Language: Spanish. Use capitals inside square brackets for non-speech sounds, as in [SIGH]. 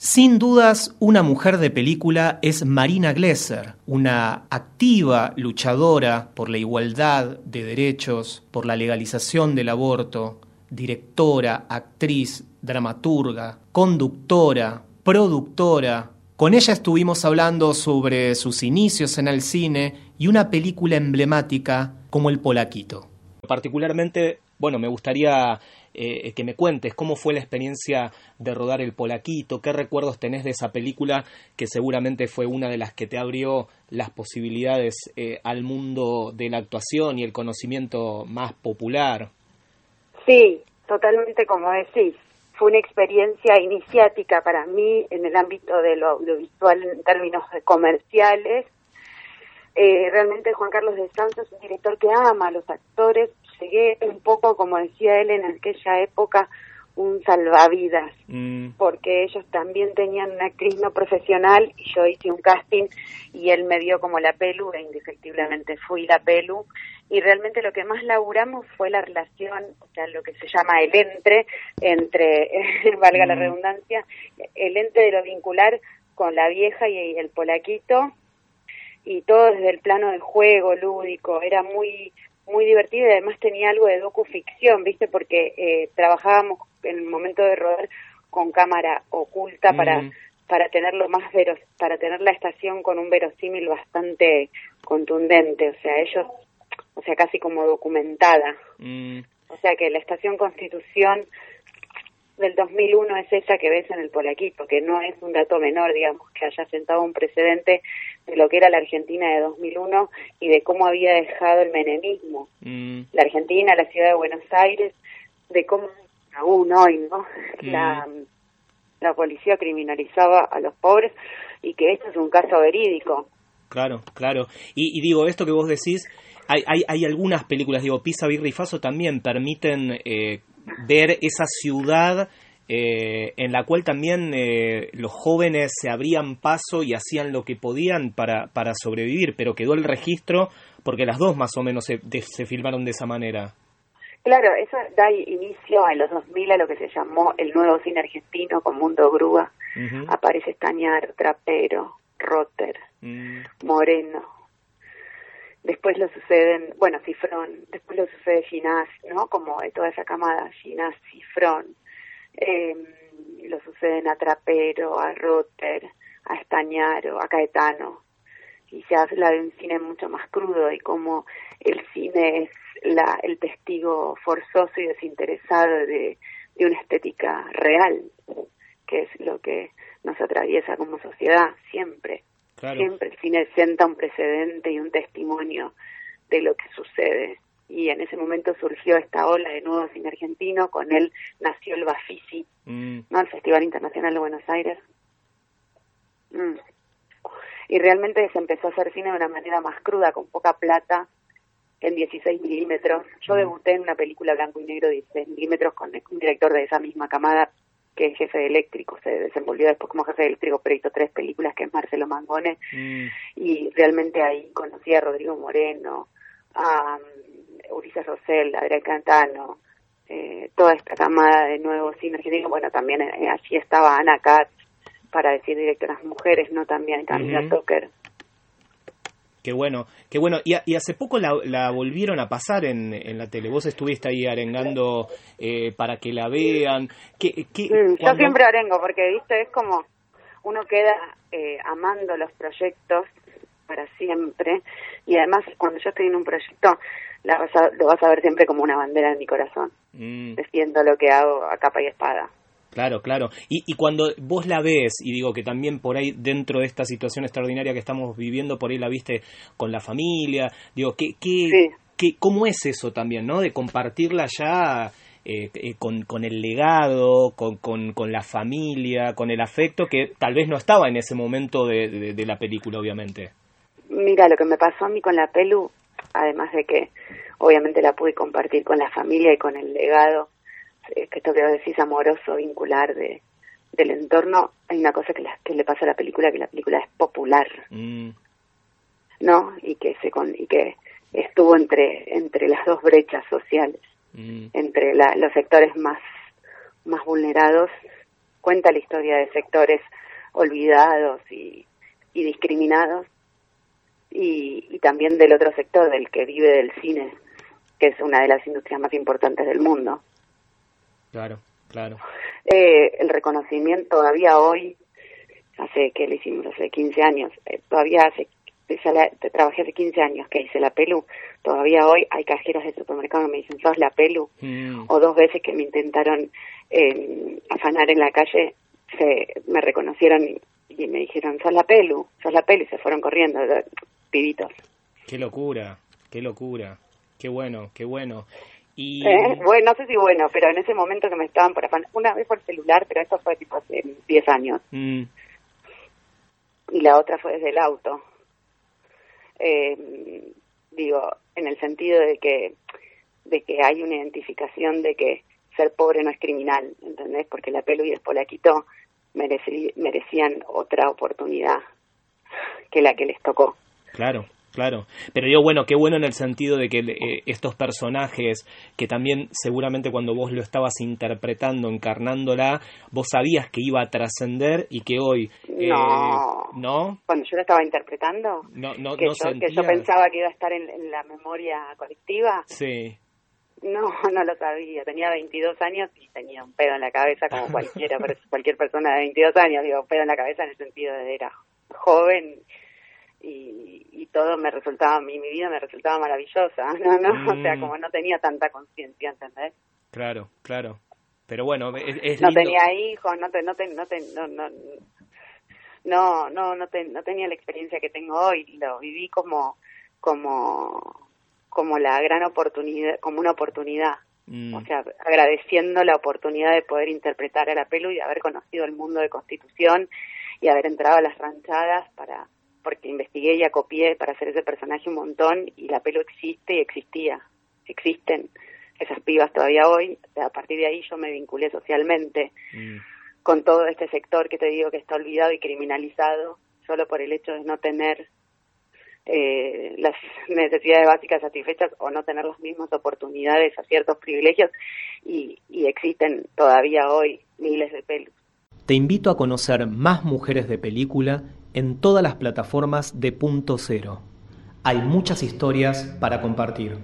Sin dudas, una mujer de película es Marina Glesser, una activa luchadora por la igualdad de derechos, por la legalización del aborto, directora, actriz, dramaturga, conductora, productora. Con ella estuvimos hablando sobre sus inicios en el cine y una película emblemática como El Polaquito. Particularmente, bueno, me gustaría eh, que me cuentes cómo fue la experiencia de rodar El Polaquito, qué recuerdos tenés de esa película que seguramente fue una de las que te abrió las posibilidades eh, al mundo de la actuación y el conocimiento más popular. Sí, totalmente como decís. Fue una experiencia iniciática para mí en el ámbito de lo audiovisual en términos comerciales. Eh, realmente Juan Carlos de Santos es un director que ama a los actores, llegué un poco, como decía él en aquella época, un salvavidas, mm. porque ellos también tenían una actriz no profesional y yo hice un casting y él me dio como la pelu e indefectiblemente fui la pelu y realmente lo que más laburamos fue la relación, o sea, lo que se llama el entre, entre, [LAUGHS] valga la mm. redundancia, el entre de lo vincular con la vieja y el polaquito y todo desde el plano del juego lúdico, era muy muy divertido y además tenía algo de docuficción, ¿viste? Porque eh, trabajábamos en el momento de rodar con cámara oculta para para tenerlo más veros, para tener la estación con un verosímil bastante contundente, o sea, ellos, o sea, casi como documentada. Mm. O sea que la estación Constitución del 2001 es esa que ves en el Polaquito, que no es un dato menor, digamos, que haya sentado un precedente de lo que era la Argentina de 2001 y de cómo había dejado el menemismo. Mm. La Argentina, la ciudad de Buenos Aires, de cómo aún hoy, ¿no? Mm. La, la policía criminalizaba a los pobres y que esto es un caso verídico. Claro, claro. Y, digo, esto que vos decís, hay, hay, hay algunas películas, digo, Pisa, Birra y Faso también permiten eh, ver esa ciudad eh, en la cual también eh, los jóvenes se abrían paso y hacían lo que podían para, para sobrevivir, pero quedó el registro porque las dos más o menos se, se filmaron de esa manera. Claro, eso da inicio en los 2000 a lo que se llamó el nuevo cine argentino con Mundo Grúa. Aparece Estañar, Trapero, Rotter, mm. Moreno, después lo suceden, bueno, Cifrón, después lo sucede Ginás, ¿no? Como de toda esa camada, Ginás, Cifrón, eh, lo suceden a Trapero, a Rotter, a Estañaro, a Caetano, y se habla de un cine mucho más crudo y como el cine es la, el testigo forzoso y desinteresado de, de una estética real, que es lo que nos atraviesa como sociedad siempre. Siempre el cine sienta un precedente y un testimonio de lo que sucede. Ese momento surgió esta ola de nuevo cine argentino, con él nació el Bafisi, mm. ¿no? el Festival Internacional de Buenos Aires. Mm. Y realmente se empezó a hacer cine de una manera más cruda, con poca plata, en 16 milímetros. Yo mm. debuté en una película blanco y negro de 16 milímetros con un director de esa misma camada, que es jefe de eléctrico, se desenvolvió después como jefe de eléctrico, pero hizo tres películas, que es Marcelo Mangone, mm. y realmente ahí conocí a Rodrigo Moreno, a Ulises Rosell, a Adrián Cantano, eh, toda esta camada de nuevo cine argentino, bueno, también eh, allí estaba Ana Katz, para decir directoras mujeres, ¿no? También Camila uh Qué bueno, qué bueno. Y, y hace poco la, la, volvieron a pasar en, en, la tele. Vos estuviste ahí arengando eh, para que la vean. ¿Qué, mm, Yo siempre arengo porque, viste, es como uno queda eh, amando los proyectos para siempre. Y además, cuando yo estoy en un proyecto, la lo vas a ver siempre como una bandera en mi corazón. Mm. Defiendo lo que hago a capa y espada. Claro, claro. Y, y cuando vos la ves, y digo que también por ahí dentro de esta situación extraordinaria que estamos viviendo, por ahí la viste con la familia, digo, ¿qué, qué, qué, ¿cómo es eso también, no? De compartirla ya eh, eh, con, con, el legado, con, con, con, la familia, con el afecto que tal vez no estaba en ese momento de, de, la película, obviamente. Mira, lo que me pasó a mí con la pelu, además de que obviamente la pude compartir con la familia y con el legado, que esto que decís amoroso, vincular de, del entorno, hay una cosa que, que le pasa a la película, que la película es popular, mm. ¿no? Y que se con, y que estuvo entre entre las dos brechas sociales, mm. entre la, los sectores más más vulnerados cuenta la historia de sectores olvidados y, discriminados y, y, también del otro sector, del que vive del cine, que es una de las industrias más importantes del mundo. Claro, claro. Eh, el reconocimiento todavía hoy, hace que le hicimos hace 15 años, eh, todavía hace trabajé hace 15 años que hice la pelu, todavía hoy hay cajeros de supermercado que me dicen, sos la pelu, mm. o dos veces que me intentaron eh, afanar en la calle, se me reconocieron y, me dijeron, sos la pelu, sos la pelu, y se fueron corriendo, pibitos. Qué locura, qué locura, qué bueno, qué bueno. Y... Eh, [LAUGHS] bueno, no sé si bueno, pero en ese momento que me estaban por afanar, una vez por celular, pero esto fue tipo hace 10 años. Mm. Y la otra fue desde el auto eh, digo, en el sentido de que, de que hay una identificación de que ser pobre no es criminal, ¿entendés? Porque la pelu y después la quitó, merecían otra oportunidad que la que les tocó. Claro. Claro, pero digo, bueno, qué bueno en el sentido de que eh, estos personajes, que también seguramente cuando vos lo estabas interpretando, encarnándola, vos sabías que iba a trascender y que hoy... Eh, no. ¿No? Cuando yo lo estaba interpretando, no, no, que, yo, que yo pensaba que iba a estar en, la memoria colectiva. Sí. No, [LAUGHS] no lo sabía. Tenía 22 años y tenía un pedo en la cabeza como cualquiera, [LAUGHS] cualquier persona de 22 años, digo, pedo en la cabeza en el sentido de era joven y, y todo me resultaba, mi, mi vida me resultaba maravillosa, [LAUGHS] ¿no? no O sea, mm. como no tenía tanta conciencia, ¿entendés? Claro, claro. Pero bueno, es, No tenía hijos, no, te, no, te, no, te, no, no, no, no, no, no tenía la experiencia que tengo hoy, lo viví como, como, como la gran oportunidad, como una oportunidad. Mm. O sea, agradeciendo la oportunidad de poder interpretar a la pelu y de haber conocido el mundo de Constitución y haber entrado a las ranchadas para, porque investigué y acopié para hacer ese personaje un montón y la pelo existe y existía, existen esas pibas todavía hoy, a partir de ahí yo me vinculé socialmente mm. con todo este sector que te digo que está olvidado y criminalizado solo por el hecho de no tener eh, las necesidades básicas satisfechas o no tener las mismas oportunidades a ciertos privilegios y, y existen todavía hoy miles de pelos. Te invito a conocer más mujeres de película en todas las plataformas de Punto Cero. Hay muchas historias para compartir.